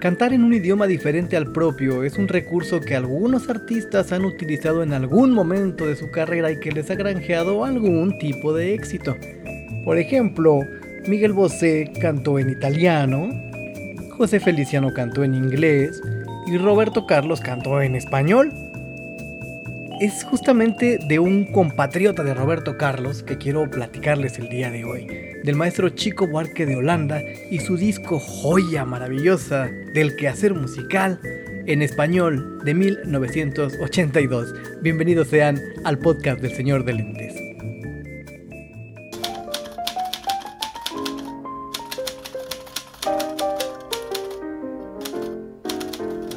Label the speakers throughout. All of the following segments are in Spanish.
Speaker 1: Cantar en un idioma diferente al propio es un recurso que algunos artistas han utilizado en algún momento de su carrera y que les ha granjeado algún tipo de éxito. Por ejemplo, Miguel Bosé cantó en italiano, José Feliciano cantó en inglés y Roberto Carlos cantó en español. Es justamente de un compatriota de Roberto Carlos que quiero platicarles el día de hoy, del maestro Chico Buarque de Holanda y su disco joya maravillosa del quehacer musical en español de 1982. Bienvenidos sean al podcast del Señor de Lentes.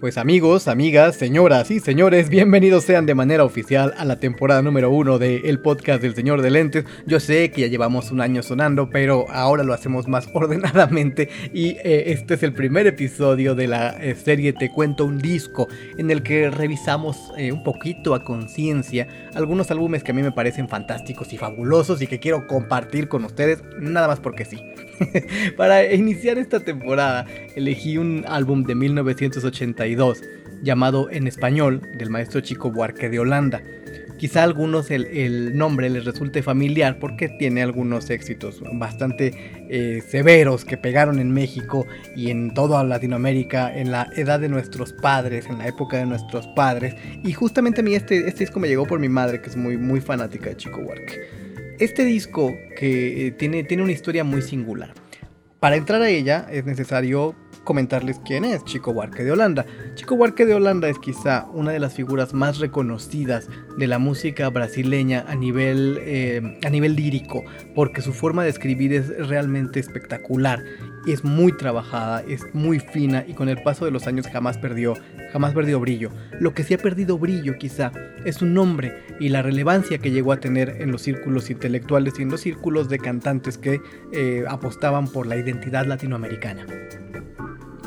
Speaker 1: Pues amigos, amigas, señoras y señores, bienvenidos sean de manera oficial a la temporada número uno del podcast del Señor de Lentes. Yo sé que ya llevamos un año sonando, pero ahora lo hacemos más ordenadamente y eh, este es el primer episodio de la eh, serie Te cuento un disco en el que revisamos eh, un poquito a conciencia algunos álbumes que a mí me parecen fantásticos y fabulosos y que quiero compartir con ustedes, nada más porque sí. Para iniciar esta temporada elegí un álbum de 1982 llamado en español del maestro Chico Buarque de Holanda. Quizá a algunos el, nombre les resulte familiar porque tiene algunos éxitos bastante eh, severos que pegaron en México y en toda Latinoamérica en la edad de nuestros padres, en la época de nuestros padres. Y justamente a mí este, este disco me llegó por mi madre que es muy, muy fanática de Chico Buarque. Este disco que eh, tiene, tiene una historia muy singular. Para entrar a ella es necesario comentarles quién es Chico Buarque de Holanda. Chico Buarque de Holanda es quizá una de las figuras más reconocidas de la música brasileña a nivel, eh, a nivel lírico, porque su forma de escribir es realmente espectacular es muy trabajada, es muy fina y con el paso de los años jamás perdió, jamás perdió brillo. Lo que sí ha perdido brillo quizá es su nombre y la relevancia que llegó a tener en los círculos intelectuales y en los círculos de cantantes que eh, apostaban por la identidad latinoamericana.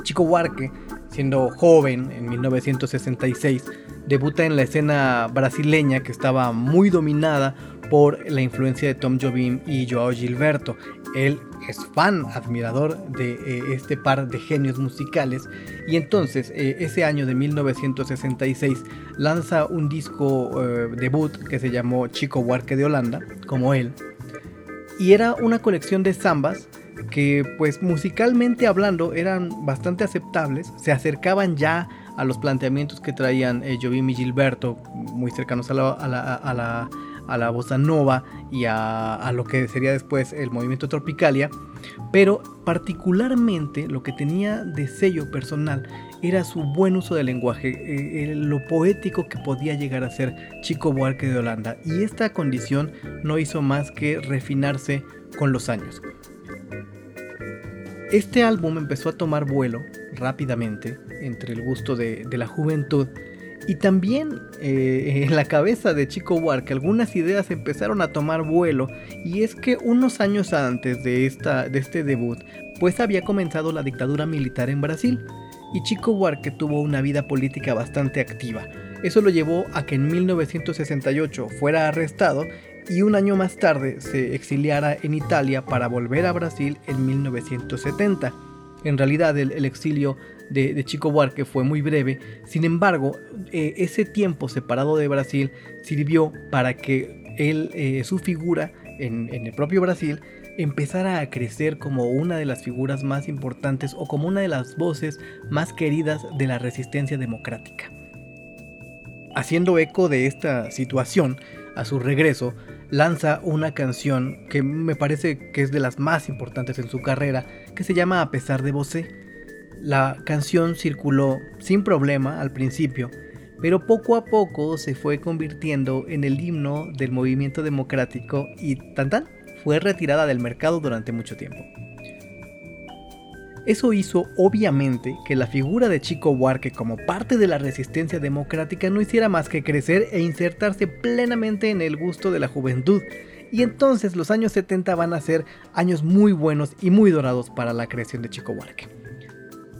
Speaker 1: Chico Huarque, siendo joven en 1966, debuta en la escena brasileña que estaba muy dominada por la influencia de Tom Jobim y Joao Gilberto. Él es fan, admirador de eh, este par de genios musicales y entonces eh, ese año de 1966 lanza un disco eh, debut que se llamó Chico Huarque de Holanda, como él, y era una colección de zambas que pues musicalmente hablando eran bastante aceptables, se acercaban ya a los planteamientos que traían Jobim y Gilberto, muy cercanos a la a la bossa nova y a, lo que sería después el movimiento tropicalia, pero particularmente lo que tenía de sello personal era su buen uso del lenguaje, eh, lo poético que podía llegar a ser Chico Buarque de Holanda, y esta condición no hizo más que refinarse con los años. Este álbum empezó a tomar vuelo rápidamente entre el gusto de la juventud y también eh, en la cabeza de Chico Buarque algunas ideas empezaron a tomar vuelo y es que unos años antes de, esta, de este debut pues había comenzado la dictadura militar en Brasil y Chico Buarque tuvo una vida política bastante activa. Eso lo llevó a que en 1968 fuera arrestado y un año más tarde se exiliara en Italia para volver a Brasil en 1970. En realidad el, exilio de, Chico Buarque fue muy breve, sin embargo, eh, ese tiempo separado de Brasil sirvió para que él, eh, su figura en, en el propio Brasil empezara a crecer como una de las figuras más importantes o como una de las voces más queridas de la resistencia democrática. Haciendo eco de esta situación, a su regreso, lanza una canción que me parece que es de las más importantes en su carrera, que se llama A pesar de Bosé. La canción circuló sin problema al principio, pero poco a poco se fue convirtiendo en el himno del movimiento democrático y tan tan fue retirada del mercado durante mucho tiempo. Eso hizo obviamente que la figura de Chico Buarque como parte de la resistencia democrática no hiciera más que crecer e insertarse plenamente en el gusto de la juventud. Y entonces los años 70 van a ser años muy buenos y muy dorados para la creación de Chico Buarque.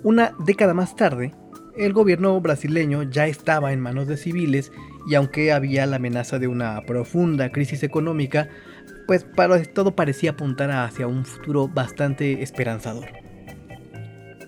Speaker 1: Una década más tarde, el gobierno brasileño ya estaba en manos de civiles y aunque había la amenaza de una profunda crisis económica, pues para todo parecía apuntar hacia un futuro bastante esperanzador.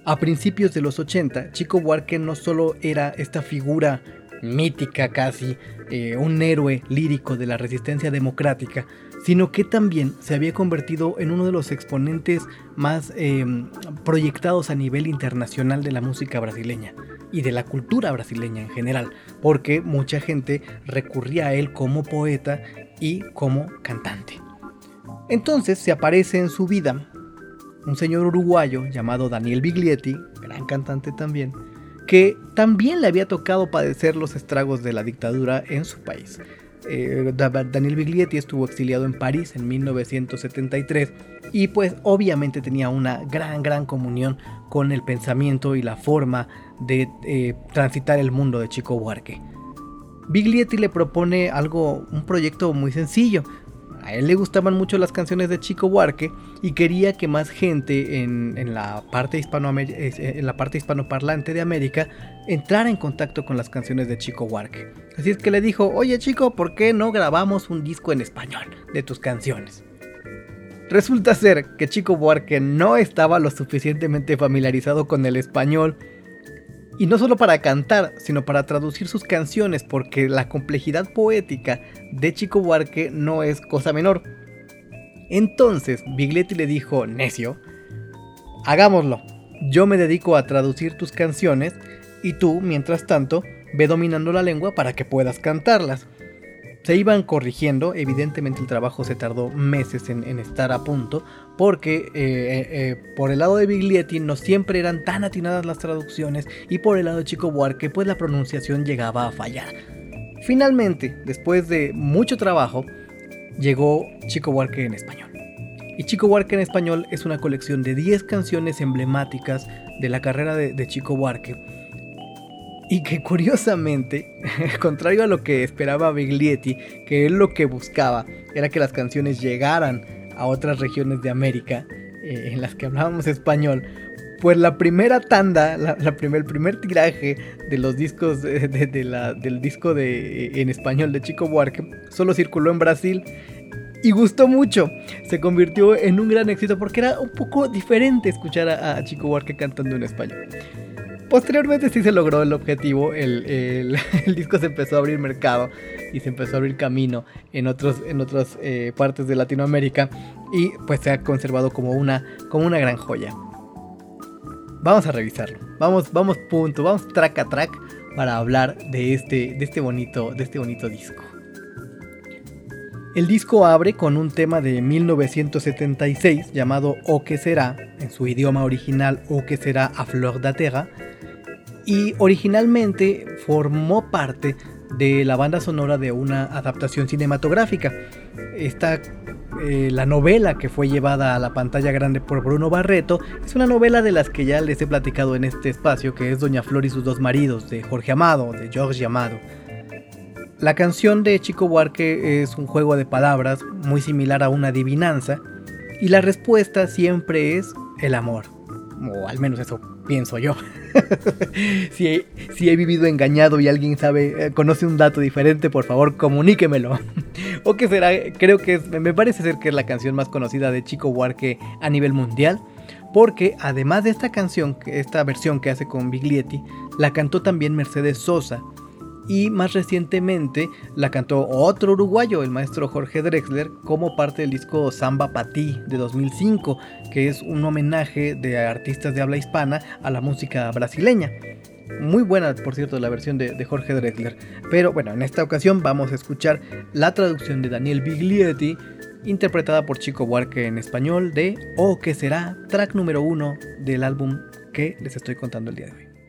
Speaker 1: A principios de los 80, Chico Buarque no solo era esta figura mítica casi, eh, un héroe lírico de la resistencia democrática, sino que también se había convertido en uno de los exponentes más em, proyectados a nivel internacional de la música brasileña y de la cultura brasileña en general, porque mucha gente recurría a él como poeta y como cantante. Entonces se aparece en su vida un señor uruguayo llamado Daniel Biglietti, gran cantante también, que también le había tocado padecer los estragos de la dictadura en su país. Eh, Daniel Biglietti estuvo exiliado en París en 1973 y pues obviamente tenía una gran gran comunión con el pensamiento y la forma de eh, transitar el mundo de Chico Buarque. Biglietti le propone algo, un proyecto muy sencillo, a él le gustaban mucho las canciones de Chico Buarque y quería que más gente en, la, parte eh, en la parte hispanoparlante de América entrara en contacto con las canciones de Chico Buarque. Así es que le dijo, oye chico, ¿por qué no grabamos un disco en español de tus canciones? Resulta ser que Chico Buarque no estaba lo suficientemente familiarizado con el español y no solo para cantar, sino para traducir sus canciones, porque la complejidad poética de Chico Buarque no es cosa menor. Entonces, Bigletti le dijo, necio, hagámoslo. Yo me dedico a traducir tus canciones y tú, mientras tanto, ve dominando la lengua para que puedas cantarlas se iban corrigiendo, evidentemente el trabajo se tardó meses en, estar a punto, porque eh, eh, eh, por el lado de Biglietti no siempre eran tan atinadas las traducciones y por el lado de Chico Buarque pues la pronunciación llegaba a fallar. Finalmente, después de mucho trabajo, llegó Chico Buarque en español. Y Chico Buarque en español es una colección de 10 canciones emblemáticas de la carrera de, de Chico Buarque y que curiosamente, contrario a lo que esperaba Biglietti, que él lo que buscaba era que las canciones llegaran a otras regiones de América eh, en las que hablábamos español, pues la primera tanda, la, el primer tiraje de los discos de, la, del disco de, en español de Chico Buarque solo circuló en Brasil y gustó mucho. Se convirtió en un gran éxito porque era un poco diferente escuchar a, a Chico Buarque cantando en español. Posteriormente sí se logró el objetivo, el, disco se empezó a abrir mercado y se empezó a abrir camino en, otros, en otras eh, partes de Latinoamérica y pues se ha conservado como una, como una gran joya. Vamos a revisarlo, vamos, vamos punto, vamos track a track para hablar de este, de este, bonito, de este bonito disco. El disco abre con un tema de 1976 llamado O que será, en su idioma original O que será a flor de terra, y originalmente formó parte de la banda sonora de una adaptación cinematográfica. Esta, eh, la novela que fue llevada a la pantalla grande por Bruno Barreto es una novela de las que ya les he platicado en este espacio, que es Doña Flor y sus dos maridos, de Jorge Amado, de George Amado. La canción de Chico Buarque es un juego de palabras muy similar a una adivinanza, y la respuesta siempre es el amor, o al menos eso pienso yo. si, he, si, he, vivido engañado y alguien sabe, eh, conoce un dato diferente, por favor comuníquemelo. o que será, creo que me parece ser que es la canción más conocida de Chico Buarque a nivel mundial. Porque además de esta canción, esta versión que hace con Biglietti, la cantó también Mercedes Sosa, y más recientemente la cantó otro uruguayo, el maestro Jorge Drexler, como parte del disco Samba Patí de 2005, que es un homenaje de artistas de habla hispana a la música brasileña. Muy buena, por cierto, la versión de, Jorge Drexler. Pero bueno, en esta ocasión vamos a escuchar la traducción de Daniel Biglietti, interpretada por Chico Buarque en español de O que será, track número uno del álbum que les estoy contando el día de hoy.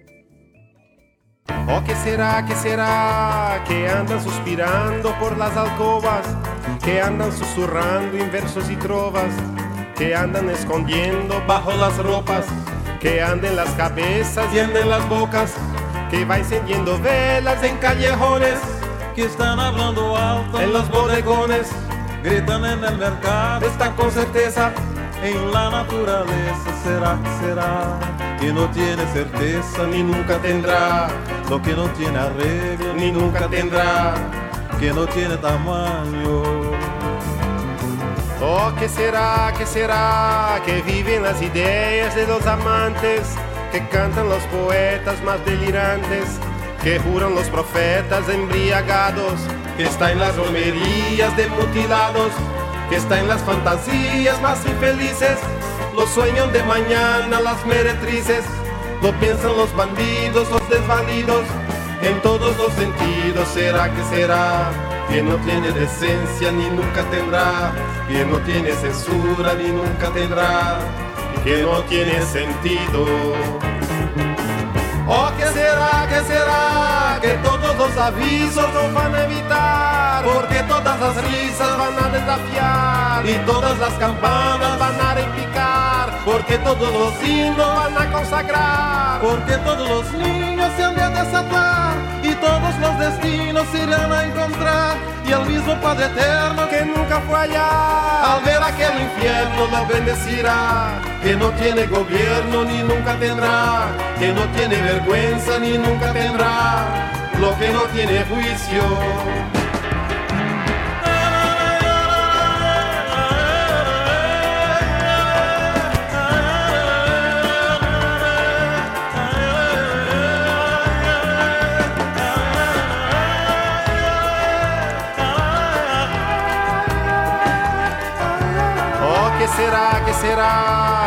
Speaker 2: Oh, que será, que será que andan suspirando por las alcobas, que andan susurrando en versos y trovas, que andan escondiendo bajo las ropas, que anda en las cabezas y anda en las bocas, que va encendiendo velas en callejones,
Speaker 3: que están hablando alto
Speaker 2: en los bodegones,
Speaker 3: gritan en el mercado,
Speaker 2: están con certeza
Speaker 3: en la naturaleza. Será, será que no tiene certeza ni nunca tendrá. Lo que no tiene arreglo
Speaker 2: ni nunca tendrá.
Speaker 3: Que no tiene tamaño.
Speaker 2: Oh, que será, que será que viven las ideas de los amantes, que cantan los poetas más delirantes, que juran los profetas embriagados, que está en las romerías de mutilados, que está en las fantasías más infelices, los sueños de mañana, las meretrices, lo piensan los bandidos, los desvalidos, en todos los sentidos. ¿Será que será? Que no tiene decencia ni nunca tendrá, que no tiene censura ni nunca tendrá, que no tiene sentido. Oh, ¿qué será? ¿Qué será? Que todos los avisos nos van a evitar, porque todas las risas van a desafiar y todas las campanas van a repicar, porque todos los himnos van a consagrar,
Speaker 3: porque todos los niños se han de desatar todos los destinos irán a encontrar. Y el mismo Padre Eterno
Speaker 2: que nunca fue allá
Speaker 3: al ver aquel infierno lo bendecirá.
Speaker 2: Que no tiene gobierno ni nunca tendrá. Que no tiene vergüenza ni nunca tendrá. Lo que no tiene juicio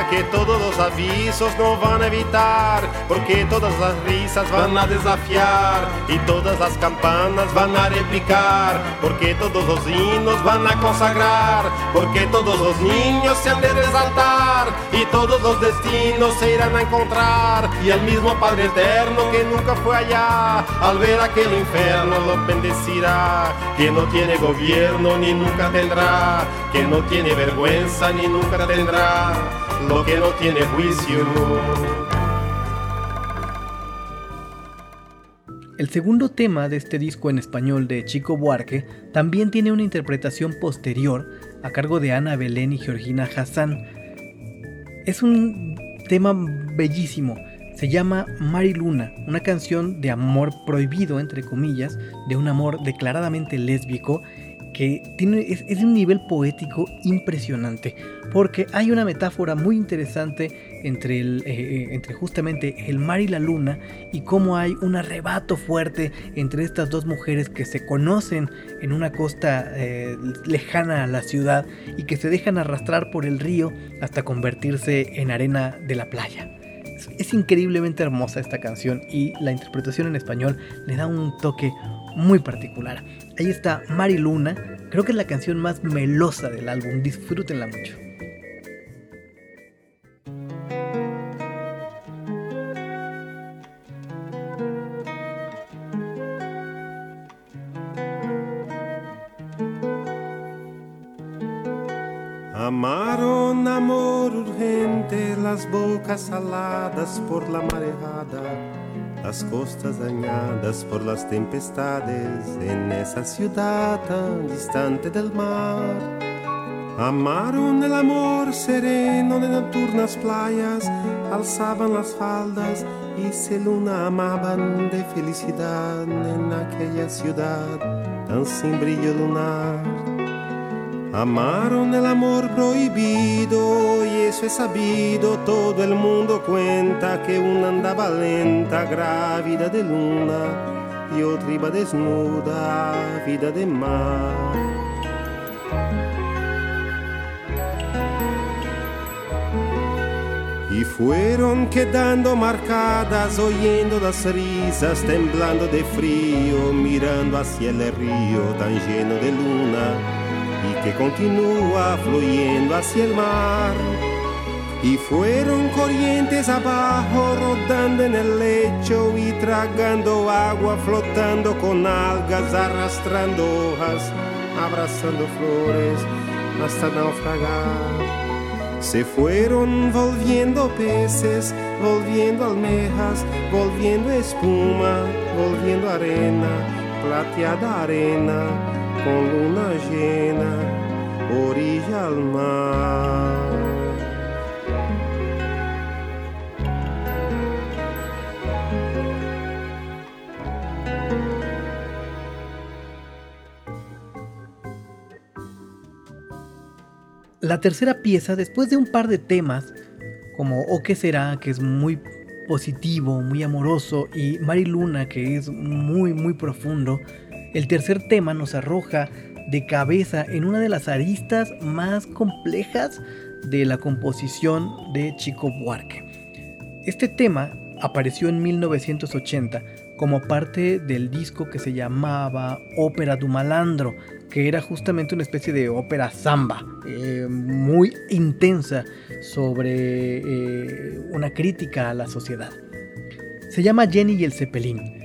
Speaker 2: que todos los avisos no van a evitar? Porque todas las risas van a desafiar y todas las campanas van a replicar. Porque todos los himnos van a consagrar. Porque todos los niños se han de resaltar y todos los destinos se irán a encontrar. Y el mismo Padre Eterno que nunca fue allá, al ver aquel infierno lo bendecirá. Que no tiene gobierno ni nunca tendrá, que no tiene vergüenza ni nunca tendrá lo que no tiene juicio.
Speaker 1: El segundo tema de este disco en español de Chico Buarque también tiene una interpretación posterior a cargo de Ana Belén y Georgina Hassan. Es un tema bellísimo. Se llama Mari Luna, una canción de amor prohibido, entre comillas, de un amor declaradamente lésbico que es, un nivel poético impresionante, porque hay una metáfora muy interesante eh, eh, entre justamente el mar y la luna y cómo hay un arrebato fuerte entre estas dos mujeres que se conocen en una costa eh, lejana a la ciudad y que se dejan arrastrar por el río hasta convertirse en arena de la playa. Es increíblemente hermosa esta canción y la interpretación en español le da un toque muy particular. Ahí está Mari Luna, creo que es la canción más melosa del álbum, disfrútenla mucho.
Speaker 2: Amaron amor urgente las bocas saladas por la marejada las costas dañadas por las tempestades en esa ciudad tan distante del mar. Amaron el amor sereno de nocturnas playas, alzaban las faldas y se luna amaban de felicidad en aquella ciudad tan sin brillo lunar. Amaron el amor prohibido y eso es sabido, todo el mundo cuenta que una andaba lenta, grávida de luna y otra iba desnuda, vida de mar. Y fueron quedando marcadas, oyendo las risas, temblando de frío, mirando hacia el río tan lleno de luna y que continúa fluyendo hacia el mar. Y fueron corrientes abajo, rodando en el lecho y tragando agua, flotando con algas, arrastrando hojas, abrazando flores hasta naufragar. Se fueron volviendo peces volviendo almejas, volviendo espuma, volviendo arena, plateada arena, con luna llena, orilla al mar.
Speaker 1: La tercera pieza, después de un par de temas, como O qué será, que es muy positivo, muy amoroso, y Mari Luna, que es muy, muy profundo, el tercer tema nos arroja de cabeza en una de las aristas más complejas de la composición de Chico Buarque. Este tema apareció en 1980 como parte del disco que se llamaba Ópera du Malandro, que era justamente una especie de ópera samba, eh, muy intensa sobre eh, una crítica a la sociedad. Se llama Jenny y el Cepelín.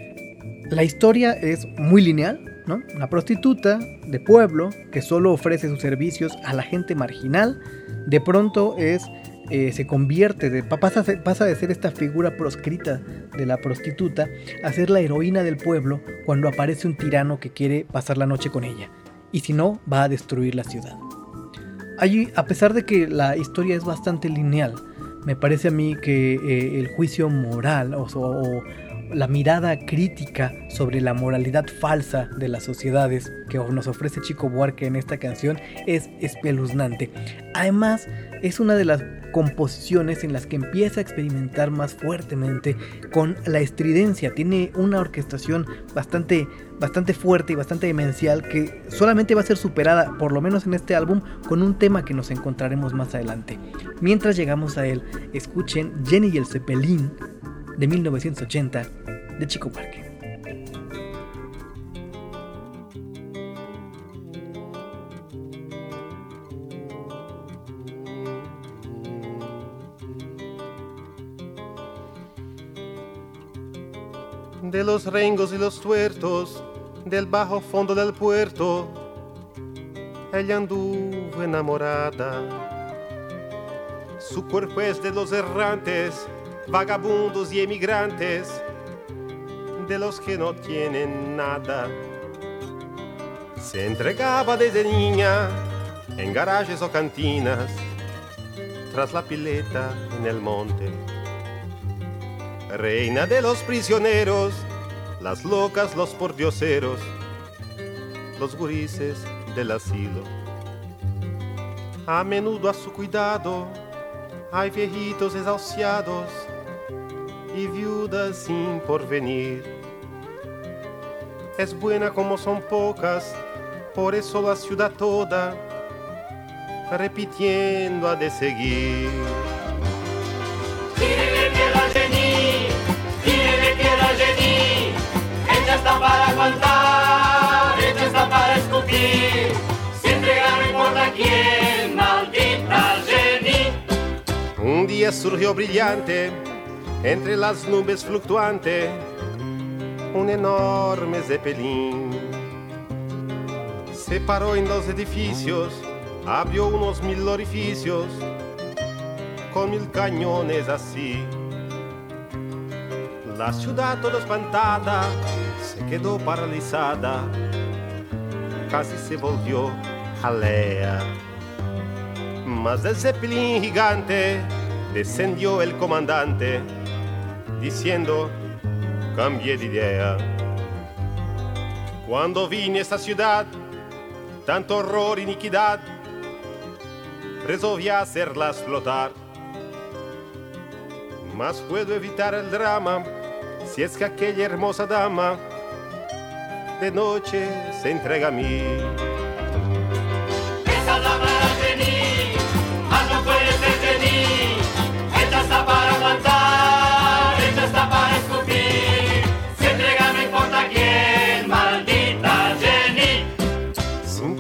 Speaker 1: La historia es muy lineal, ¿no? Una prostituta de pueblo que solo ofrece sus servicios a la gente marginal, de pronto es eh, se convierte, de, pasa, pasa de ser esta figura proscrita de la prostituta a ser la heroína del pueblo cuando aparece un tirano que quiere pasar la noche con ella y si no, va a destruir la ciudad. Allí, a pesar de que la historia es bastante lineal, me parece a mí que eh, el juicio moral o, o, la mirada crítica sobre la moralidad falsa de las sociedades que nos ofrece Chico Buarque en esta canción es espeluznante. Además, es una de las composiciones en las que empieza a experimentar más fuertemente con la estridencia. Tiene una orquestación bastante, bastante fuerte y bastante demencial que solamente va a ser superada, por lo menos en este álbum, con un tema que nos encontraremos más adelante. Mientras llegamos a él, escuchen Jenny y el Zeppelin de 1980 de Chico Parque.
Speaker 2: de los rengos y los tuertos del bajo fondo del puerto, ella anduvo enamorada. Su cuerpo es de los errantes, vagabundos y emigrantes, de los que no tienen nada. Se entregaba desde niña en garajes o cantinas, tras la pileta en el monte reina de los prisioneros, las locas, los pordioseros, los gurises del asilo. A menudo a su cuidado hay viejitos exhaustos y viudas sin porvenir. Es buena como son pocas, por eso la ciudad toda repitiendo ha de seguir. Día surgió brillante, entre las nubes fluctuante, un enorme zeppelin. Se paró en dos edificios, abrió unos mil orificios, con mil cañones así. La ciudad toda espantada se quedó paralizada, casi se volvió jalea. Mas del zeppelin gigante descendió el comandante, diciendo, cambié de idea. Cuando vine a esta ciudad, tanto horror iniquidad, resolví hacerlas flotar. Mas puedo evitar el drama si es que aquella hermosa dama de noche se entrega a mí.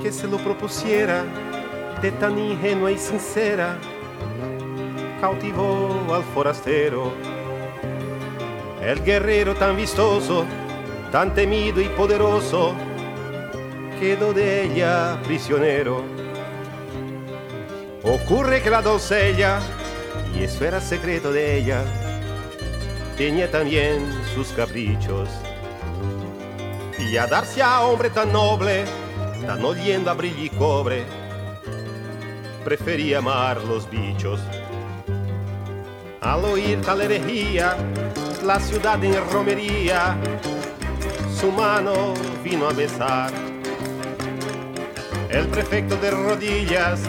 Speaker 2: Que se lo propusiera, de tan ingenua y sincera, cautivó al forastero. El guerrero tan vistoso tan temido y poderoso, quedó de ella prisionero. Ocurre que la doncella, y eso era secreto de ella, tenía también sus caprichos. Y a darse a hombre tan noble, tan oliendo a brillo y cobre, prefería amar los bichos. Al oír tal herejía, la ciudad en romería, su mano vino a besar. El prefecto de rodillas,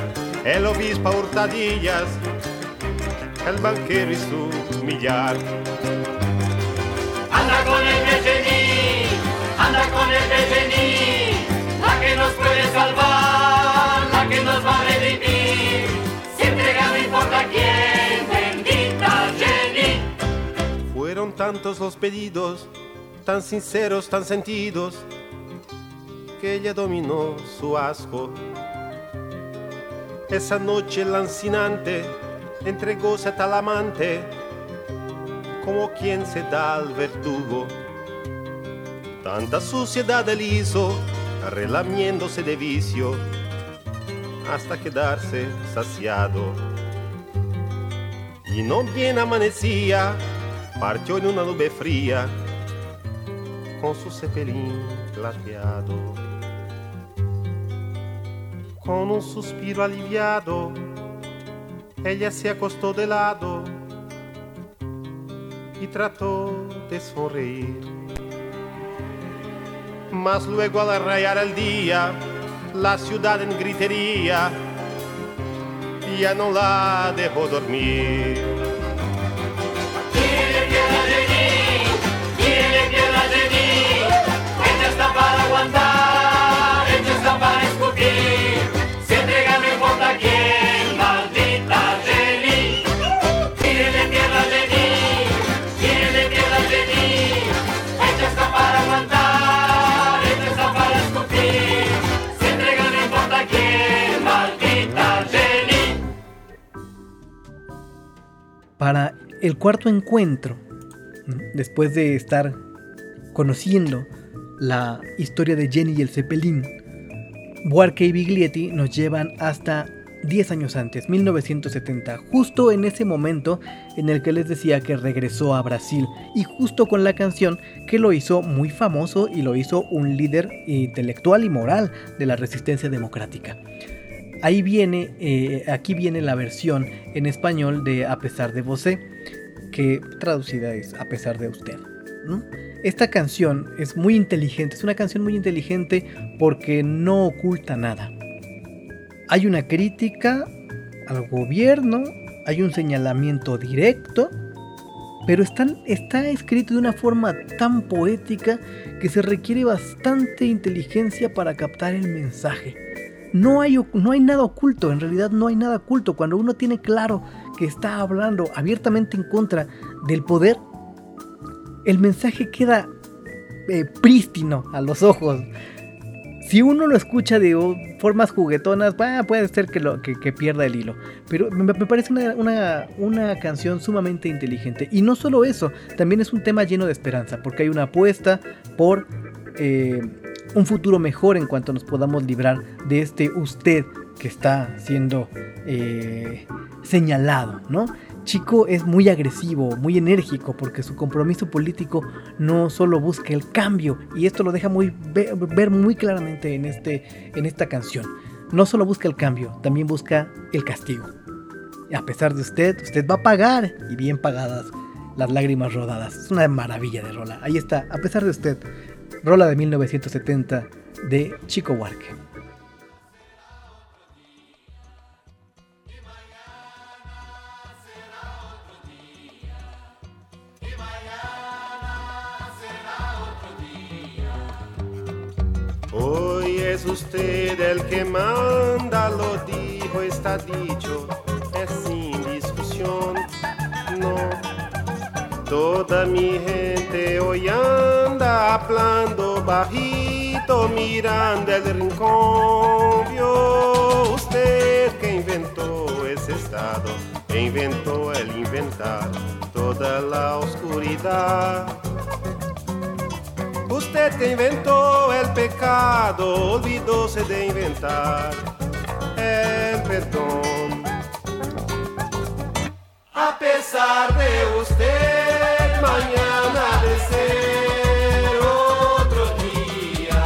Speaker 2: el obispo a hurtadillas, el banquero y su millar.
Speaker 4: Anda con el anda con el que nos puede salvar, la que nos va a redimir. Se entrega no importa quién, bendita Jenny.
Speaker 2: Fueron tantos los pedidos, tan sinceros, tan sentidos, que ella dominó su asco. Esa noche lancinante entregóse a tal amante como quien se da al verdugo. Tanta suciedad él hizo, relamiéndose de vicio, hasta quedarse saciado. Y no bien amanecía, partió en una nube fría, con su cepelín plateado. Con un suspiro aliviado, ella se acostó de lado y trató de sonreír. Mas luego al rayar el día, la ciudad en gritería ya no la dejó dormir.
Speaker 4: Para
Speaker 1: el cuarto encuentro, después de estar conociendo la historia de Jenny y el Zeppelin, Buarque y Biglietti nos llevan hasta 10 años antes, 1970, justo en ese momento en el que les decía que regresó a Brasil y justo con la canción que lo hizo muy famoso y lo hizo un líder intelectual y moral de la resistencia democrática. Ahí viene, eh, aquí viene la versión en español de A pesar de Vosé, que traducida es A pesar de usted. ¿no? Esta canción es muy inteligente, es una canción muy inteligente porque no oculta nada. Hay una crítica al gobierno, hay un señalamiento directo, pero están- está escrito de una forma tan poética que se requiere bastante inteligencia para captar el mensaje. No hay, no hay nada oculto, en realidad no hay nada oculto. Cuando uno tiene claro que está hablando abiertamente en contra del poder, el mensaje queda eh, prístino a los ojos. Si uno lo escucha de formas juguetonas, bah, puede ser que, lo, que, pierda el hilo. Pero me, me parece una, una- una canción sumamente inteligente. Y no solo eso, también es un tema lleno de esperanza, porque hay una apuesta por eh, un futuro mejor en cuanto nos podamos librar de este usted que está siendo eh, señalado, ¿no? Chico es muy agresivo, muy enérgico, porque su compromiso político no solo busca el cambio, y esto lo deja muy ve- ver muy claramente en, este, en esta canción. No solo busca el cambio, también busca el castigo. A pesar de usted, usted va a pagar, y bien pagadas, las lágrimas rodadas. Es una maravilla de rola. Ahí está, a pesar de usted, rola de 1970 de Chico Huarque.
Speaker 2: Hoy es usted el que manda, lo dijo, está dicho, Toda mi gente hoy anda hablando bajito, mirando el rincón. Usted que inventó ese estado, inventó el inventar toda la oscuridad. Usted que inventó el pecado, olvidóse de inventar el perdón. A pesar de usted, mañana de ser otro día.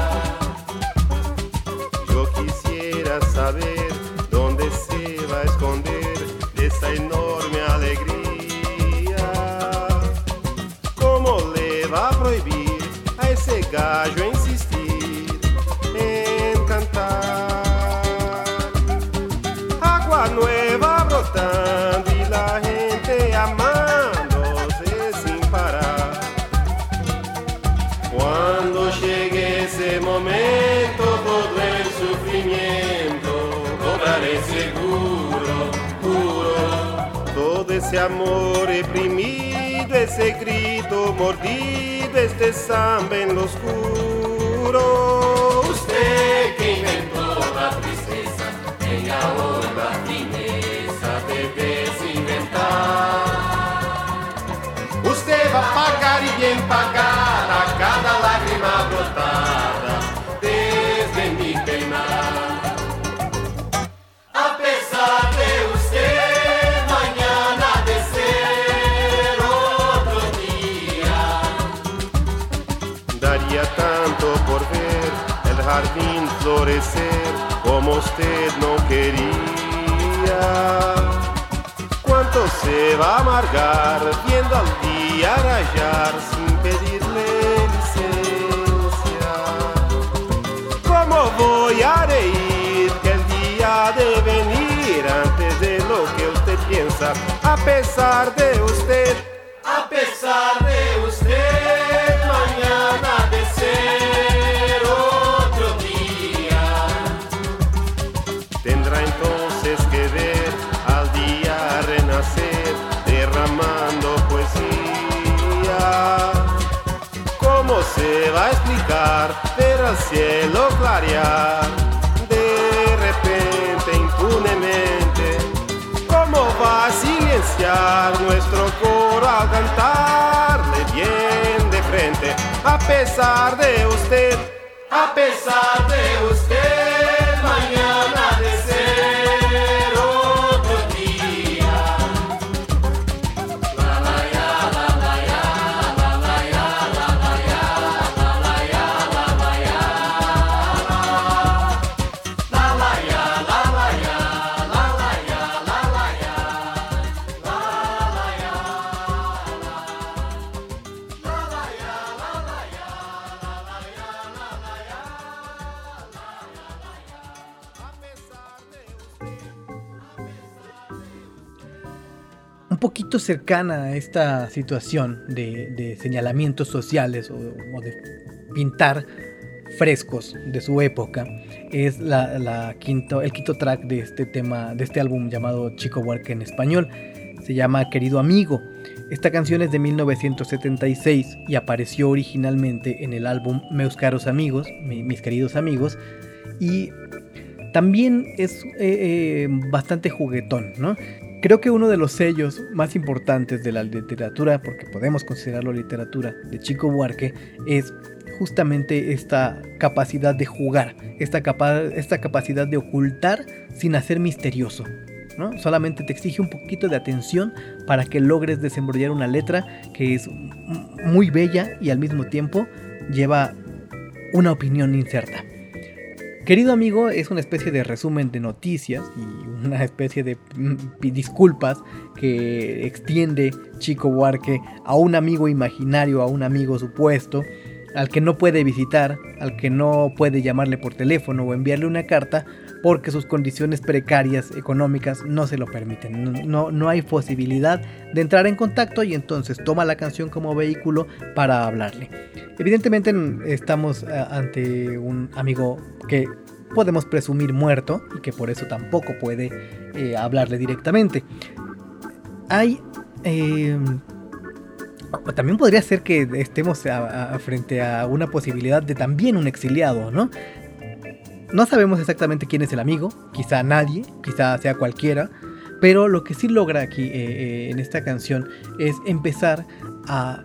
Speaker 2: Yo quisiera saber dónde se va a esconder esa enorme alegría. ¿Cómo le va a prohibir a ese gallo insistir Cuando llegue ese momento, todo el sufrimiento cobraré seguro, juro. Todo ese amor reprimido, ese grito mordido, este samba en lo oscuro. Usted que inventó la tristeza, tenga hoy la fineza de desinventar. Usted va a pagar y bien pagar lágrima brotada desde mi. A pesar de usted, mañana de ser otro día. Daría tanto por ver el jardín florecer como usted no quería. ¿Cuánto se va a amargar viendo al día rayar A pesar de A pesar de usted, a pesar de usted,
Speaker 1: cercana a esta situación de, señalamientos sociales o, de pintar frescos de su época es la, quinto, el quinto track de este tema, de este álbum llamado Chico Buarque en español. Se llama Querido Amigo. Esta canción es de 1976 y apareció originalmente en el álbum Meus Caros Amigos, mi- mis queridos amigos, y también es eh, eh, bastante juguetón, ¿no? Creo que uno de los sellos más importantes de la literatura, porque podemos considerarlo literatura, de Chico Buarque, es justamente esta capacidad de jugar, esta, esta capacidad de ocultar sin hacer misterioso. ¿no? Solamente te exige un poquito de atención para que logres desembrollar una letra que es muy bella y al mismo tiempo lleva una opinión inserta. Querido amigo es una especie de resumen de noticias y una especie de mm, disculpas que extiende Chico Buarque a un amigo imaginario, a un amigo supuesto, al que no puede visitar, al que no puede llamarle por teléfono o enviarle una carta porque sus condiciones precarias económicas no se lo permiten. No, no, hay posibilidad de entrar en contacto y entonces toma la canción como vehículo para hablarle. Evidentemente estamos uh, ante un amigo que podemos presumir muerto y que por eso tampoco puede eh, hablarle directamente. Hay... Eh, también podría ser que estemos frente a una posibilidad de también un exiliado, ¿no? No sabemos exactamente quién es el amigo, quizá nadie, quizá sea cualquiera, pero lo que sí logra aquí eh, eh, en esta canción es empezar a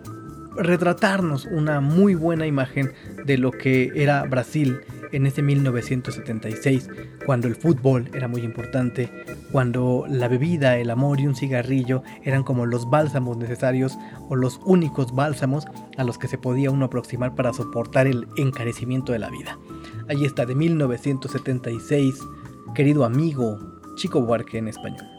Speaker 1: retratarnos una muy buena imagen de lo que era Brasil en ese 1976, cuando el fútbol era muy importante, cuando la bebida, el amor y un cigarrillo eran como los bálsamos necesarios o los únicos bálsamos a los que se podía uno aproximar para soportar el encarecimiento de la vida. Ahí está, de 1976, querido amigo, Chico Buarque en español.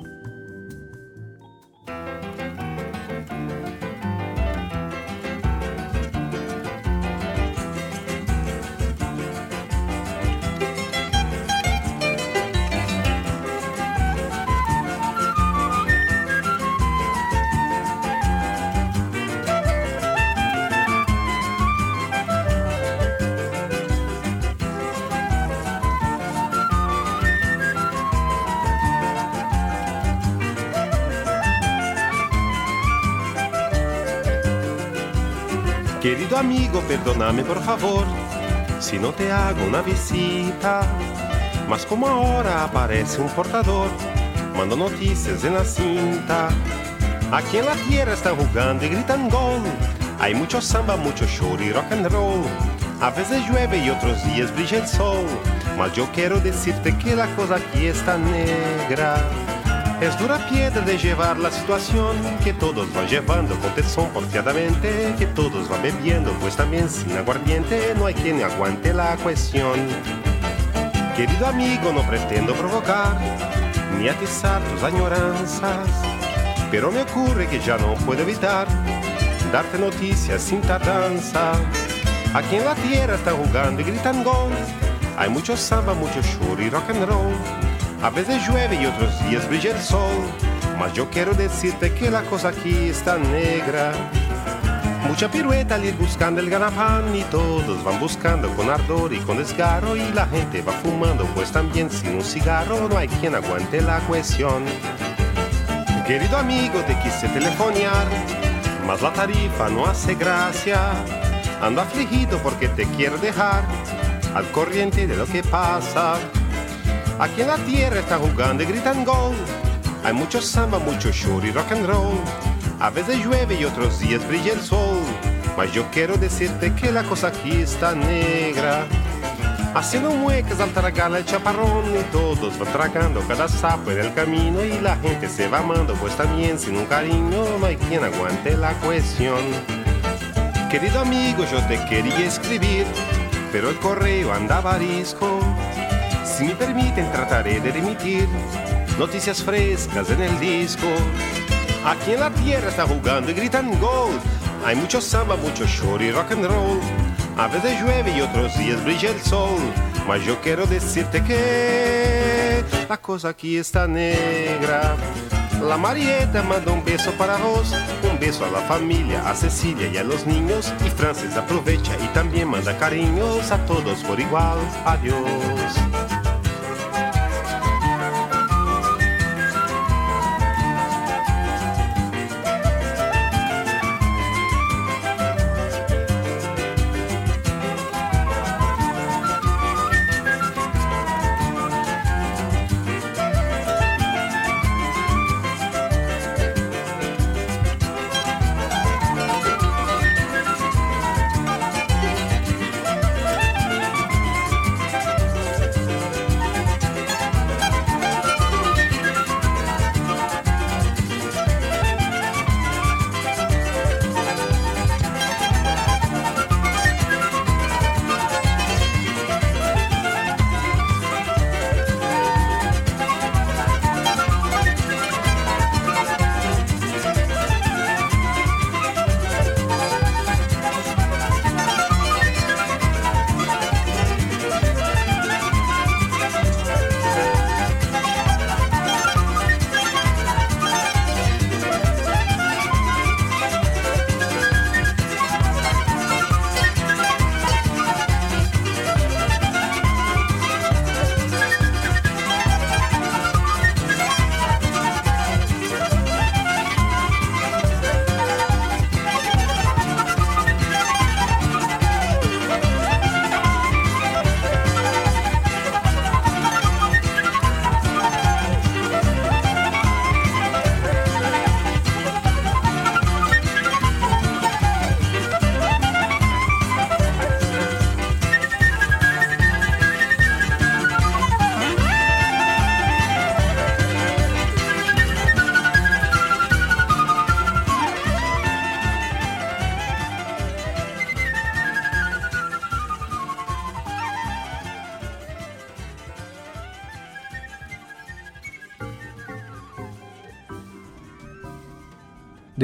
Speaker 2: Querido amigo, perdóname por favor si no te hago una visita. Mas como ahora aparece un portador, mando noticias en la cinta. Aquí en la tierra están jugando y gritan gol. Hay mucho samba, mucho show y rock and roll. A veces llueve y otros días brilla el sol. Mas yo quiero decirte que la cosa aquí está negra. Es dura piedra de llevar la situación que todos van llevando con tesón porfiadamente, que todos van bebiendo, pues también sin aguardiente no hay quien aguante la cuestión. Querido amigo, no pretendo provocar ni atizar tus añoranzas, pero me ocurre que ya no puedo evitar darte noticias sin tardanza. Aquí en la tierra están jugando y gritan. Hay mucho samba, mucho y rock and roll. A veces llueve y otros días brilla el sol, mas yo quiero decirte que la cosa aquí está negra. Mucha pirueta al ir buscando el ganapán y todos van buscando con ardor y con desgarro y la gente va fumando pues también sin un cigarro no hay quien aguante la cuestión. Querido amigo, te quise telefonear, mas la tarifa no hace gracia. Ando afligido porque te quiero dejar al corriente de lo que pasa. Aquí en la tierra están jugando y gritan gol. Hay mucho samba, mucho show y rock and roll. A veces llueve y otros días brilla el sol. Mas yo quiero decirte que la cosa aquí está negra. Haciendo muecas al tragar el chaparrón y todos van tragando cada sapo en el camino y la gente se va amando pues también sin un cariño no hay quien aguante la cuestión. Querido amigo, yo te quería escribir, pero el correo andaba arisco. Si me permiten, trataré de remitir noticias frescas en el disco. Aquí en la tierra está jugando y gritan gol. Hay mucho samba, mucho show y rock and roll. A veces llueve y otros días brilla el sol. Mas yo quiero decirte que la cosa aquí está negra. La Marieta manda un beso para vos, un beso a la familia, a Cecilia y a los niños. Y Frances aprovecha y también manda cariños a todos por igual. Adiós.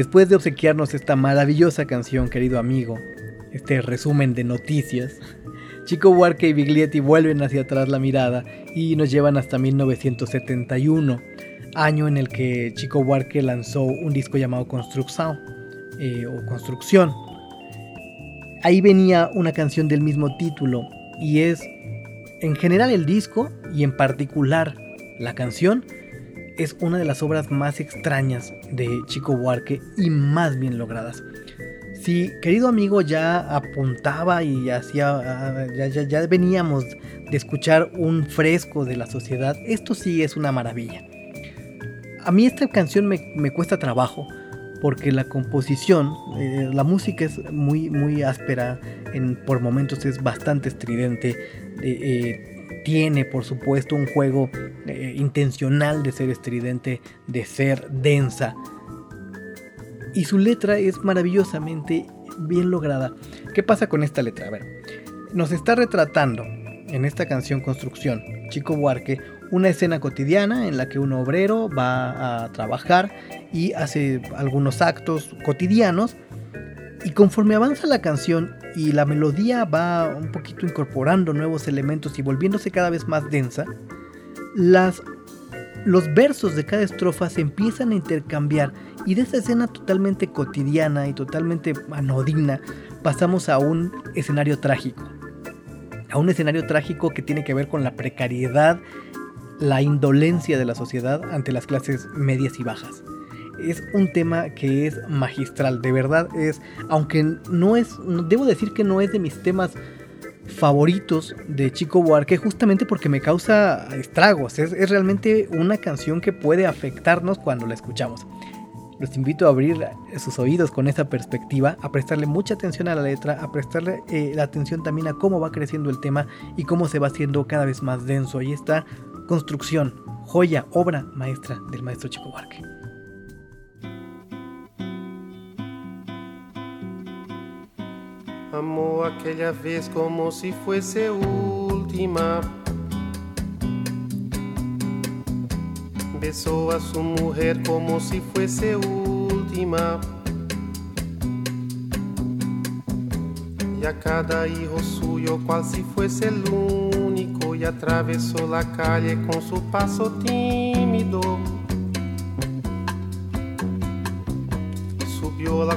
Speaker 1: Después de obsequiarnos esta maravillosa canción, querido amigo, este resumen de noticias, Chico Buarque y Biglietti vuelven hacia atrás la mirada y nos llevan hasta 1971, año en el que Chico Buarque lanzó un disco llamado Construcción eh, o Construcción. Ahí venía una canción del mismo título y es en general el disco y en particular la canción es una de las obras más extrañas de Chico Buarque y más bien logradas. Si querido amigo ya apuntaba y hacía, ah, ya, ya, veníamos de escuchar un fresco de la sociedad, esto sí es una maravilla. A mí esta canción me, cuesta trabajo porque la composición, eh, la música es muy, muy áspera, en, por momentos es bastante estridente. Eh, eh, tiene por supuesto un juego eh, intencional de ser estridente, de ser densa. Y su letra es maravillosamente bien lograda. ¿Qué pasa con esta letra? A ver, nos está retratando en esta canción Construcción, Chico Buarque, una escena cotidiana en la que un obrero va a trabajar y hace algunos actos cotidianos y conforme avanza la canción y la melodía va un poquito incorporando nuevos elementos y volviéndose cada vez más densa, las, los versos de cada estrofa se empiezan a intercambiar y de esta escena totalmente cotidiana y totalmente anodina pasamos a un escenario trágico. A un escenario trágico que tiene que ver con la precariedad, la indolencia de la sociedad ante las clases medias y bajas es un tema que es magistral, de verdad es, aunque no es, debo decir que no es de mis temas favoritos de Chico Buarque justamente porque me causa estragos, es, es realmente una canción que puede afectarnos cuando la escuchamos. Los invito a abrir sus oídos con esa perspectiva, a prestarle mucha atención a la letra, a prestarle eh, la atención también a cómo va creciendo el tema y cómo se va haciendo cada vez más denso. Ahí está construcción, joya, obra maestra del maestro Chico Buarque.
Speaker 2: Amou aquela vez como se fosse última. Besou a sua mulher como se fosse última. E a cada hijo suyo qual se fosse el único e atravessou la calle com su passo tímido. Subiu la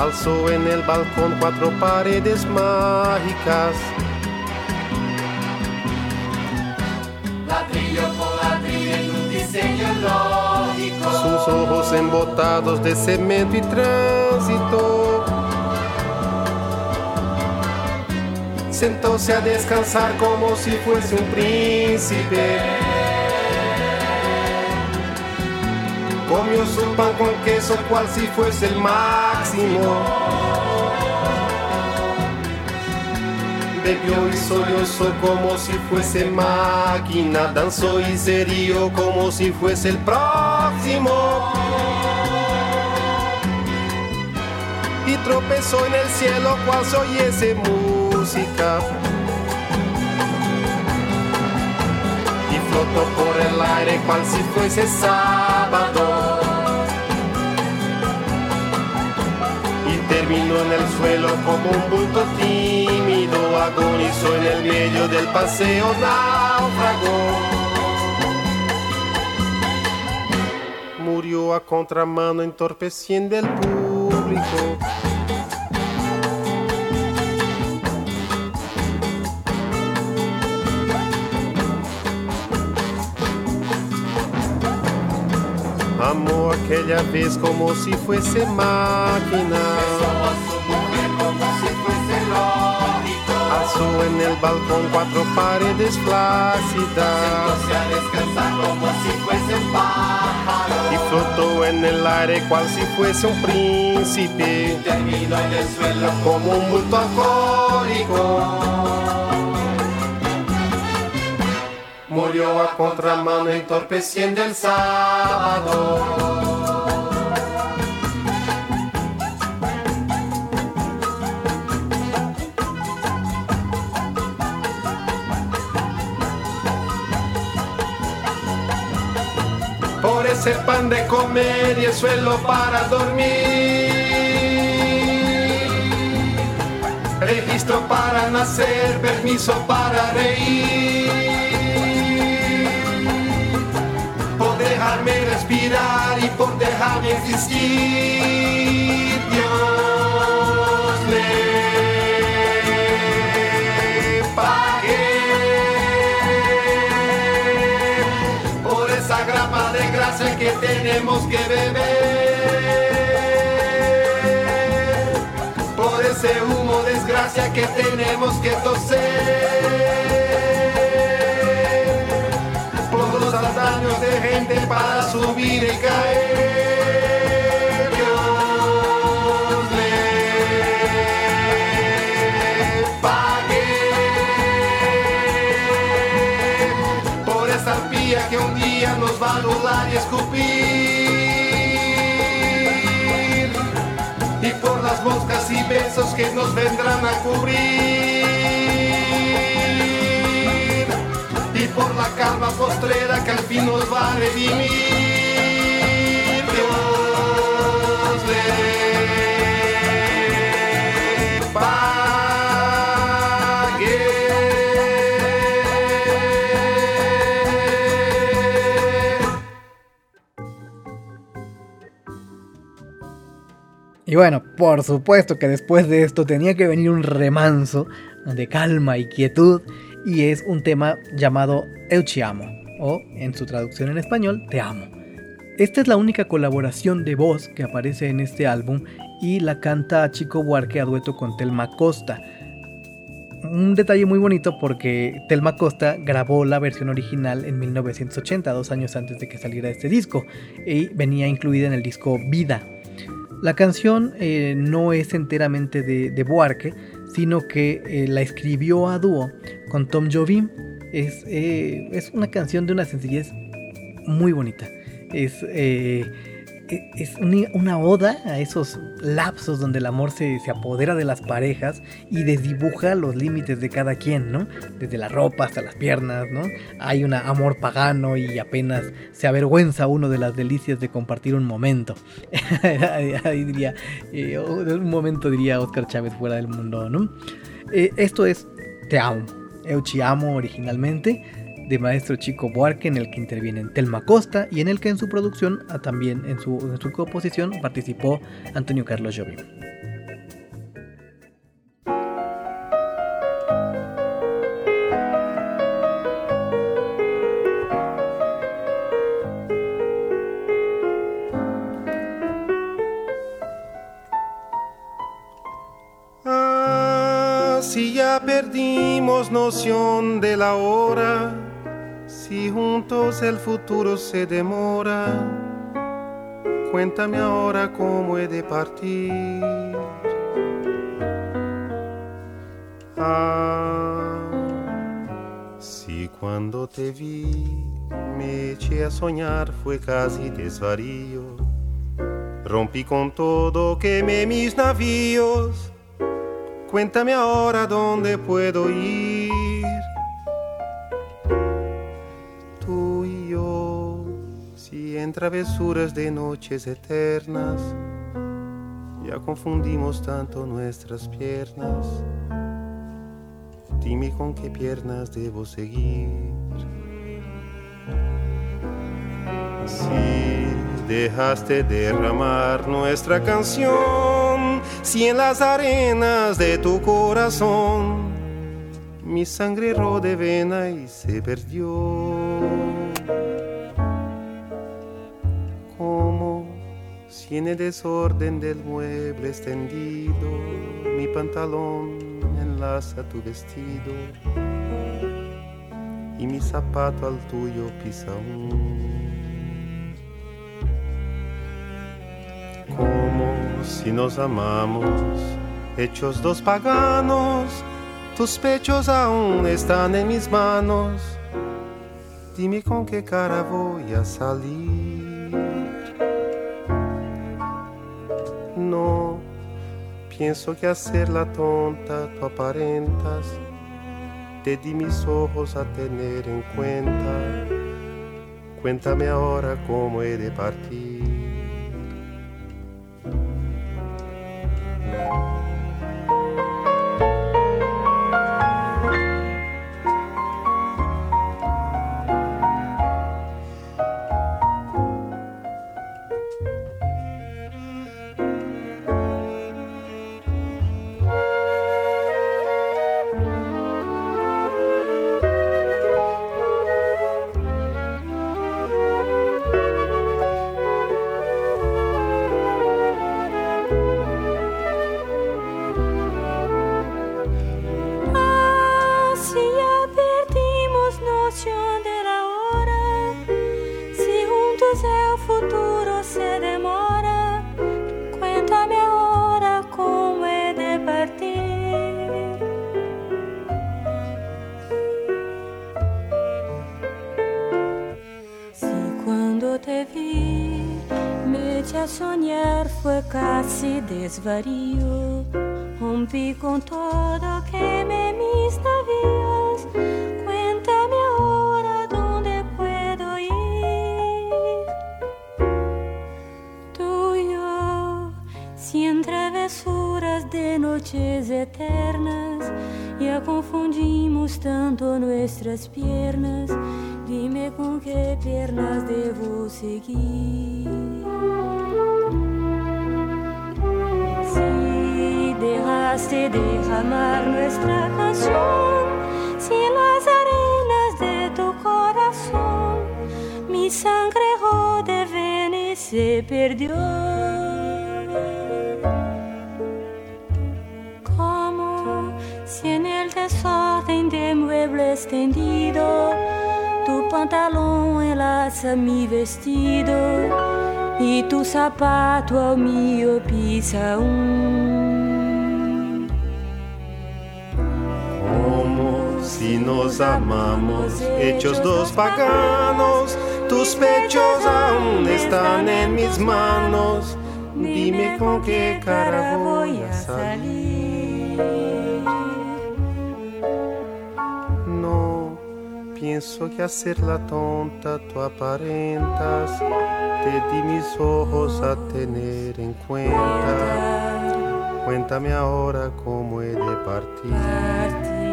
Speaker 2: Alzó en el balcón cuatro paredes mágicas.
Speaker 4: ladrillo por ladrillo en un diseño lógico.
Speaker 2: Sus ojos embotados de cemento y tránsito. Sentóse a descansar como si fuese un príncipe. Comió su pan con queso cual si fuese el máximo. Bebió y sollozó como si fuese máquina. Danzó y se rió como si fuese el próximo. Y tropezó en el cielo cual se oyese música. Flotó por el aire cual si fuese sábado. Y terminó en el suelo como un bulto tímido. Agonizó en el medio del paseo náufrago. Murió a contramano entorpeciendo el público. Amó aquella vez como si fuese máquina.
Speaker 4: a su mujer como si fuese lógico.
Speaker 2: Alzó en el balcón cuatro paredes flácidas.
Speaker 4: Sentóse a descansar como si fuese un pájaro.
Speaker 2: Y flotó en el aire cual si fuese un príncipe.
Speaker 4: Terminó en el suelo
Speaker 2: Como un bulto alcohólico. Murió a contramano entorpeciendo el sábado. Por ese pan de comer y el suelo para dormir. Registro para nacer, permiso para reír. Respirar y por dejarme existir. Dios le pague por esa grapa de gracia que tenemos que beber, por ese humo desgracia que tenemos que toser, para subir y caer. Dios le pague por esa arpía que un día nos va a anular y escupir. Y por las moscas y besos que nos vendrán a cubrir. Y por la calma postrera que al fin nos va a redimir. Dios le.
Speaker 1: Y bueno, por supuesto que después de esto tenía que venir un remanso de calma y quietud y es un tema llamado Eu Te Amo o en su traducción en español Te Amo. Esta es la única colaboración de voz que aparece en este álbum y la canta Chico Buarque a dueto con Telma Costa. Un detalle muy bonito porque Telma Costa grabó la versión original en 1980, dos años antes de que saliera este disco, y venía incluida en el disco Vida. La canción eh, no es enteramente de, de Buarque, sino que eh, la escribió a dúo con Tom Jobim. Es, eh, es una canción de una sencillez muy bonita. Es, eh, es una oda a esos lapsos donde el amor se, se apodera de las parejas y desdibuja los límites de cada quien, ¿no? Desde la ropa hasta las piernas, ¿no? Hay un amor pagano y apenas se avergüenza uno de las delicias de compartir un momento. Ahí diría, eh, o de un momento diría Oscar Chávez fuera del mundo, ¿no? Eh, esto es Te amo, Eu Te amo originalmente de maestro Chico Buarque, en el que intervienen Telma Costa y en el que en su producción, ah, también en su, composición, participó Antonio Carlos Jobim.
Speaker 2: Ah, si ya perdimos noción de la hora si juntos el futuro se demora, cuéntame ahora cómo he de partir. Ah, si cuando te vi me eché a soñar fue casi desvarío. Rompí con todo, quemé mis navíos. Cuéntame ahora dónde puedo ir. Travesuras de noches eternas, ya confundimos tanto nuestras piernas. Dime con qué piernas debo seguir. Si dejaste derramar nuestra canción, si en las arenas de tu corazón mi sangre de vena y se perdió. Si en el desorden del mueble extendido mi pantalón enlaza tu vestido y mi zapato al tuyo pisa un. Como si nos amamos, hechos dos paganos, tus pechos aún están en mis manos. Dime con qué cara voy a salir. Pienso que hacer la tonta tú aparentas. Te di mis ojos a tener en cuenta. Cuéntame ahora cómo he de partir.
Speaker 5: Desvarío. Rompí con todo, quemé mis navíos. Cuéntame ahora dónde puedo ir. Tú y yo, si en travesuras de noches eternas ya confundimos tanto nuestras piernas. Derramar nuestra canción, si las arenas de tu corazón mi sangre de ven y se perdió. Como si en el desorden de muebles tendido tu pantalón enlaza mi vestido y tu zapato al mío pisa un.
Speaker 2: Si nos amamos, hechos dos paganos, tus pechos aún están en mis manos. Dime con qué cara voy a salir. No, pienso que hacer la tonta tú aparentas. Te di mis ojos a tener en cuenta. Cuéntame ahora cómo he de partir.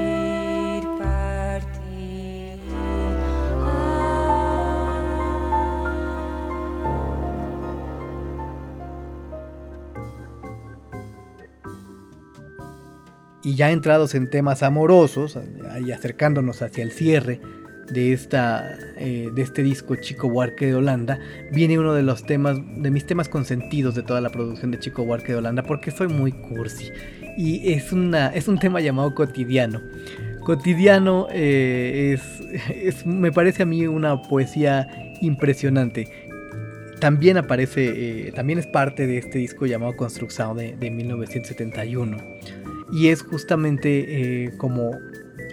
Speaker 1: Y ya entrados en temas amorosos, y acercándonos hacia el cierre de, esta, eh, de este disco Chico Buarque de Holanda, viene uno de los temas, de mis temas consentidos de toda la producción de Chico Buarque de Holanda, porque soy muy cursi. y es, una, es un tema llamado cotidiano. Cotidiano eh, es, es, me parece a mí una poesía impresionante. También aparece, eh, también es parte de este disco llamado Construcción de, de 1971. Y es justamente eh, como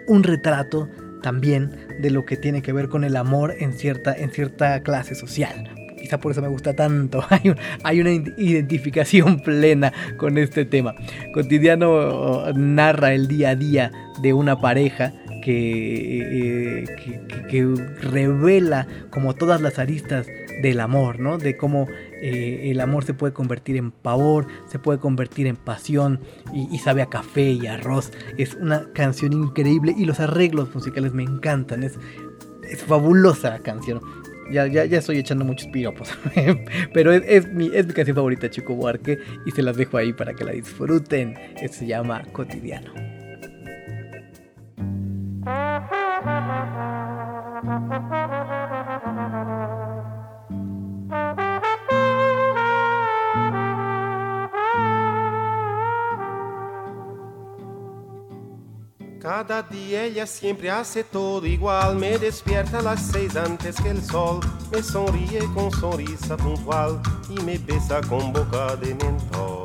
Speaker 1: un retrato también de lo que tiene que ver con el amor en cierta, en cierta clase social. Quizá por eso me gusta tanto. Hay, una identificación plena con este tema. Cotidiano narra el día a día de una pareja que, eh, que, que, revela como todas las aristas del amor, ¿no? De cómo eh, el amor se puede convertir en pavor, se puede convertir en pasión y, sabe a café y arroz. Es una canción increíble y los arreglos musicales me encantan. Es, es fabulosa la canción. Ya, ya, ya estoy echando muchos piropos. Pero es, es, mi, es mi canción favorita, Chico Buarque. Y se las dejo ahí para que la disfruten. Se llama Cotidiano.
Speaker 2: Cada día ella siempre hace todo igual, me despierta a las seis antes que el sol, me sonríe con sonrisa puntual y me besa con boca de mentol.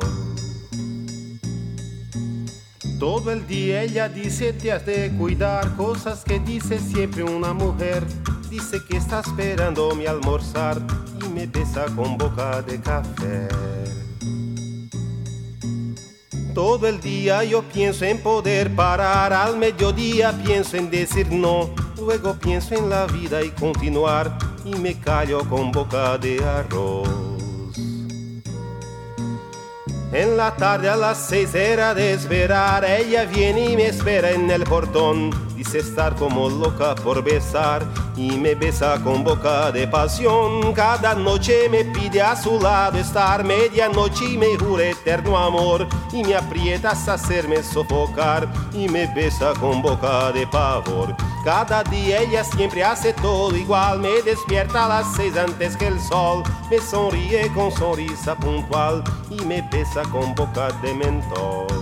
Speaker 2: Todo el día ella dice te has de cuidar, cosas que dice siempre una mujer. Dice que está esperando mi almorzar y me besa con boca de café. Todo el día yo pienso en poder parar, al mediodía pienso en decir no, luego pienso en la vida y continuar y me callo con boca de arroz. En la tarde a las seis era de esperar, ella viene y me espera en el portón. Estar como loca por besar y me besa con boca de pasión. Cada noche me pide a su lado estar, medianoche y me jura eterno amor. Y me aprieta hasta hacerme sofocar y me besa con boca de pavor. Cada día ella siempre hace todo igual, me despierta a las seis antes que el sol, me sonríe con sonrisa puntual y me besa con boca de mentol.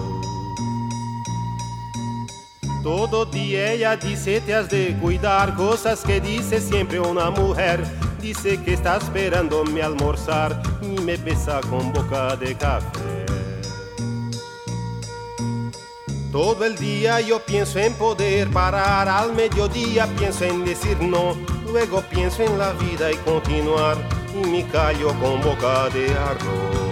Speaker 2: Todo día ella dice te has de cuidar, cosas que dice siempre una mujer. Dice que está esperando mi almorzar y me besa con boca de café. Todo el día yo pienso en poder parar, al mediodía pienso en decir no, luego pienso en la vida y continuar y me callo con boca de arroz.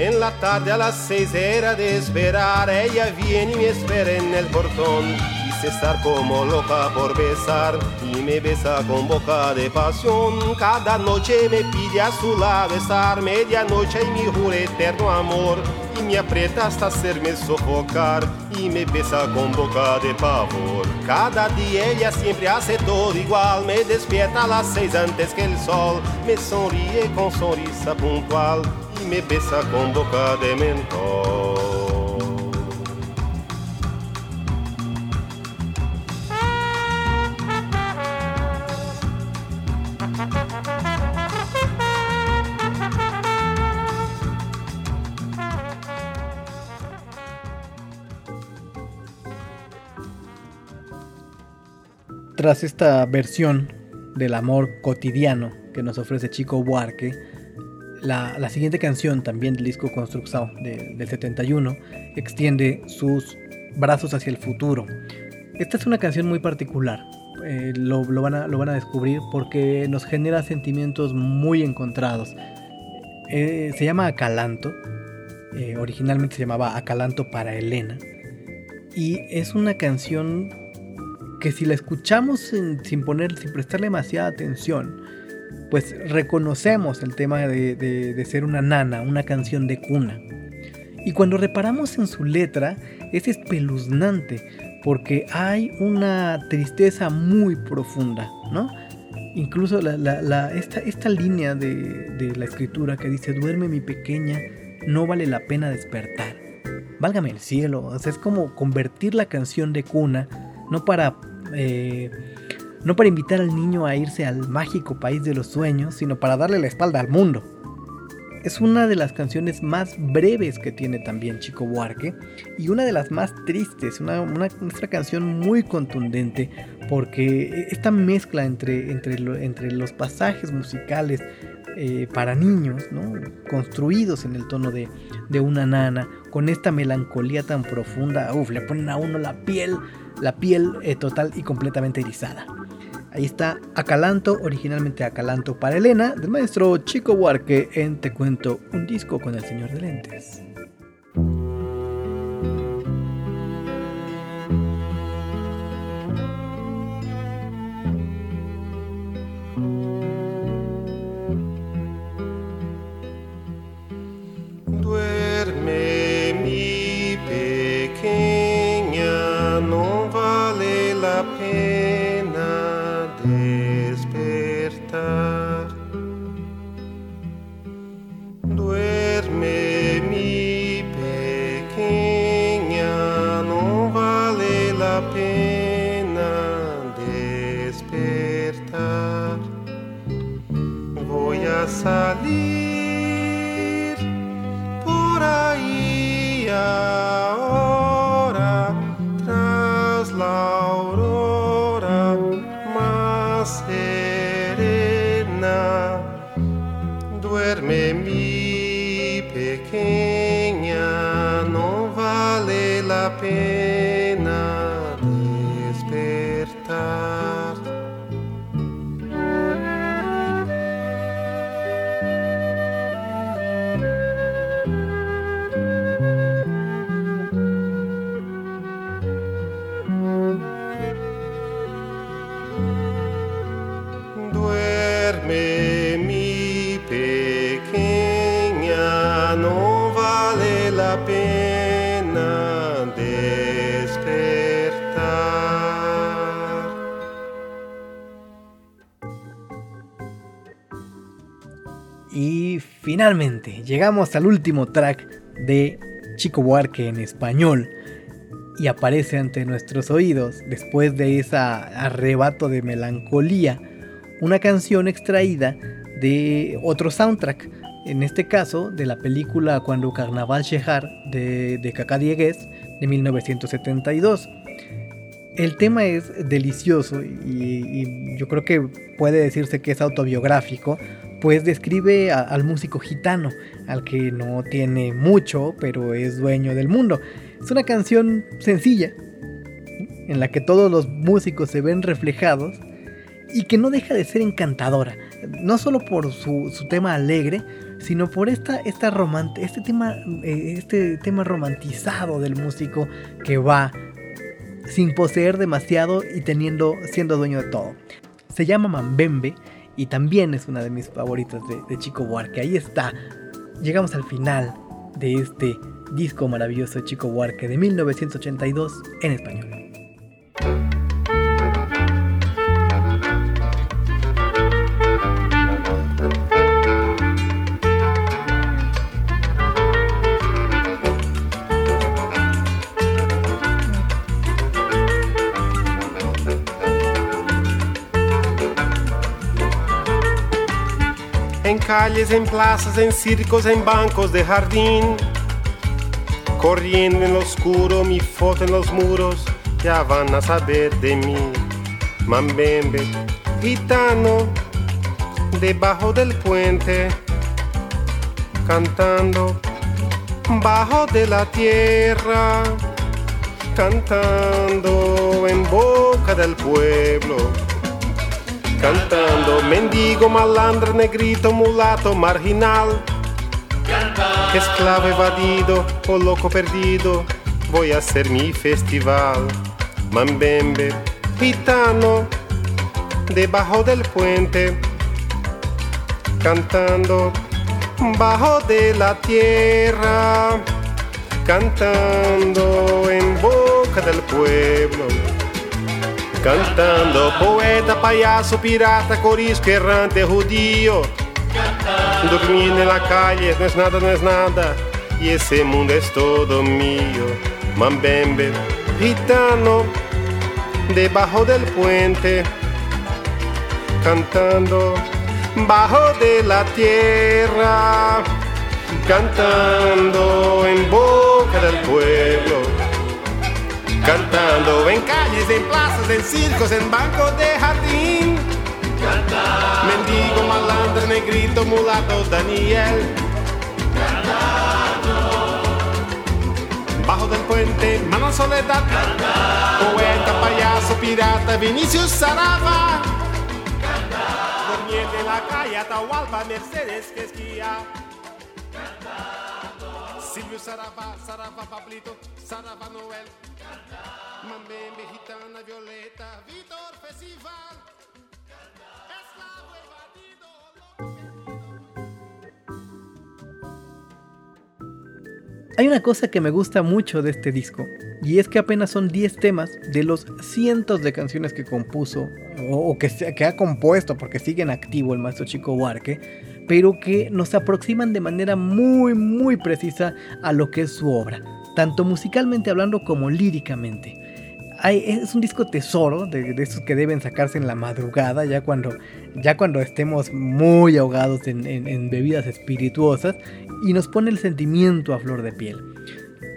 Speaker 2: En la tarde a las seis era de esperar, ella viene y me espera en el portón. Dice estar como loca por besar y me besa con boca de pasión. Cada noche me pide a su lado estar, medianoche y me jura eterno amor. Y me aprieta hasta hacerme sofocar y me besa con boca de pavor. Cada día ella siempre hace todo igual, me despierta a las seis antes que el sol, me sonríe con sonrisa puntual me besa con boca de mentol.
Speaker 1: Tras esta versión del amor cotidiano que nos ofrece Chico Buarque, la, siguiente canción, también del disco Construcción de, del 71, extiende sus brazos hacia el futuro. Esta es una canción muy particular, eh, lo, lo, van a, lo, van a, descubrir porque nos genera sentimientos muy encontrados. Eh, se llama Acalanto, eh, originalmente se llamaba Acalanto para Elena, y es una canción que si la escuchamos sin, sin poner, sin prestarle demasiada atención, pues reconocemos el tema de, de, ser una nana, una canción de cuna. Y cuando reparamos en su letra, es espeluznante, porque hay una tristeza muy profunda, ¿no? Incluso la, la, esta, esta, línea de, de, la escritura que dice, duerme mi pequeña, no vale la pena despertar. Válgame el cielo, o sea, es como convertir la canción de cuna, no para... Eh, no para invitar al niño a irse al mágico país de los sueños, sino para darle la espalda al mundo. es una de las canciones más breves que tiene también Chico Buarque y una de las más tristes, una, una, canción muy contundente porque esta mezcla entre, entre, los pasajes musicales eh, para niños, construidos en el tono de, una nana, con esta melancolía tan profunda, uf, le ponen a uno la piel, la piel eh, total y completamente erizada. Ahí está Acalanto, originalmente Acalanto para Elena, del maestro Chico Buarque en Te Cuento, un disco con el señor de lentes. Llegamos al último track de Chico Buarque en español y aparece ante nuestros oídos, después de ese arrebato de melancolía, una canción extraída de otro soundtrack, en este caso de la película Cuando Carnaval Chejar de, de Cacá Diegues de 1972. El tema es delicioso y, yo creo que puede decirse que es autobiográfico pues describe al músico gitano, al que no tiene mucho, pero es dueño del mundo. Es una canción sencilla, en la que todos los músicos se ven reflejados y que no deja de ser encantadora, no solo por su, tema alegre, sino por esta, esta este, tema, eh, este tema romantizado del músico que va sin poseer demasiado y teniendo, siendo dueño de todo. Se llama Mambembe y también es una de mis favoritas de, Chico Buarque. Ahí está. Llegamos al final de este disco maravilloso de Chico Buarque de 1982 en español.
Speaker 2: Calles, en plazas, en circos, en bancos de jardín. Corriendo en lo oscuro, mi foto en los muros, ya van a saber de mí. Mambembe, gitano, debajo del puente, cantando, bajo de la tierra, cantando en boca del pueblo cantando mendigo, malandro, negrito, mulato, marginal, esclavo evadido o loco perdido, voy a hacer mi festival. Mambembe, gitano, debajo del puente, cantando bajo de la tierra, cantando en boca del pueblo Cantando poeta, payaso, pirata, corisco, errante, judío. Dormir en la calle no es nada, no es nada. Y ese mundo es todo mío. Mambembe, gitano, debajo del puente. Cantando bajo de la tierra. cantando en boca del pueblo, cantando en calles, en plazas, en circos, en bancos de jardín. Mendigo, malandro, negrito, mulato, Daniel. Bajo del puente, mano soledad. Poeta, payaso, pirata, Vinicius Sarava. Durmiendo en la calle, Atahualpa, Mercedes, que esquía. Silvio Sarava, Sarava, Pablito, Sarava, Noel. Mambembe, Gitana, Violeta, Vitor, Festival.
Speaker 1: Hay una cosa que me gusta mucho de este disco, y es que apenas son 10 temas de los cientos de canciones que compuso, o, que, que ha compuesto, porque sigue en activo el maestro Chico Huarque, pero que nos aproximan de manera muy, muy precisa a lo que es su obra, tanto musicalmente hablando como líricamente. Hay- es un disco tesoro de, de esos que deben sacarse en la madrugada, ya cuando, ya cuando estemos muy ahogados en- en- bebidas espirituosas, y nos pone el sentimiento a flor de piel.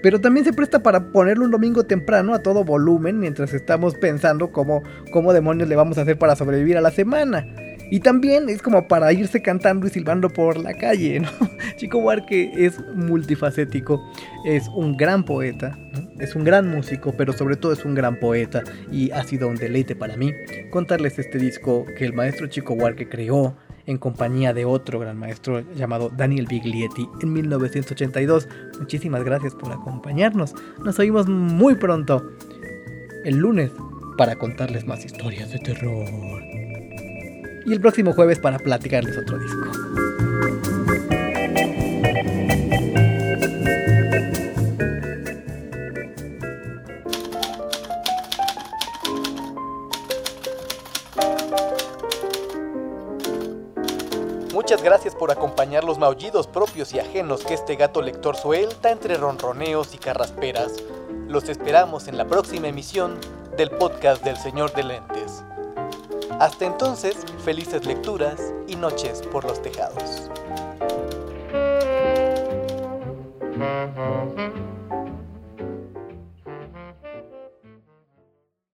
Speaker 1: Pero también se presta para ponerlo un domingo temprano a todo volumen mientras estamos pensando cómo, cómo demonios le vamos a hacer para sobrevivir a la semana. Y también es como para irse cantando y silbando por la calle, ¿no? Chico Buarque es multifacético, es un gran poeta, es un gran músico, pero sobre todo es un gran poeta y ha sido un deleite para mí contarles este disco que el maestro Chico Buarque creó en compañía de otro gran maestro llamado Daniel Biglietti en 1982. Muchísimas gracias por acompañarnos. Nos oímos muy pronto el lunes para contarles más historias de terror. Y el próximo jueves para platicarles otro disco.
Speaker 6: Muchas gracias por acompañar los maullidos propios y ajenos que este gato lector suelta entre ronroneos y carrasperas. Los esperamos en la próxima emisión del podcast del Señor de Lentes. Hasta entonces, felices lecturas y noches por los tejados.